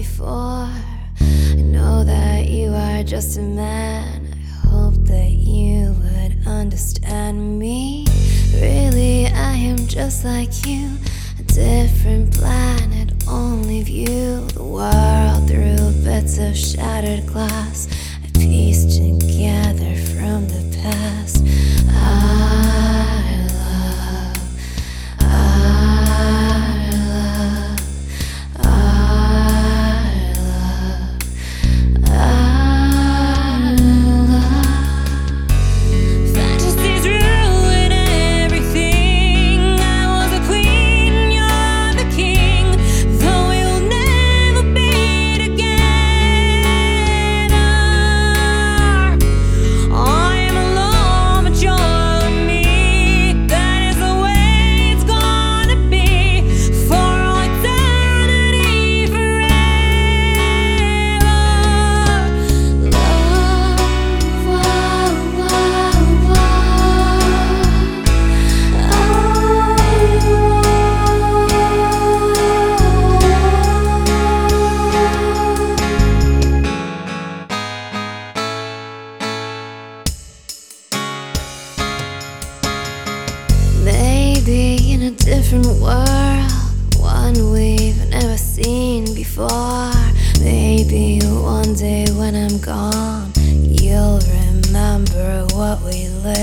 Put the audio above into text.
before. I know that you are just a man. I hope that you would understand me. Really, I am just like you, a different planet, only view the world through bits of shattered glass. Different world, one we've never seen before. Maybe one day when I'm gone, you'll remember what we lived.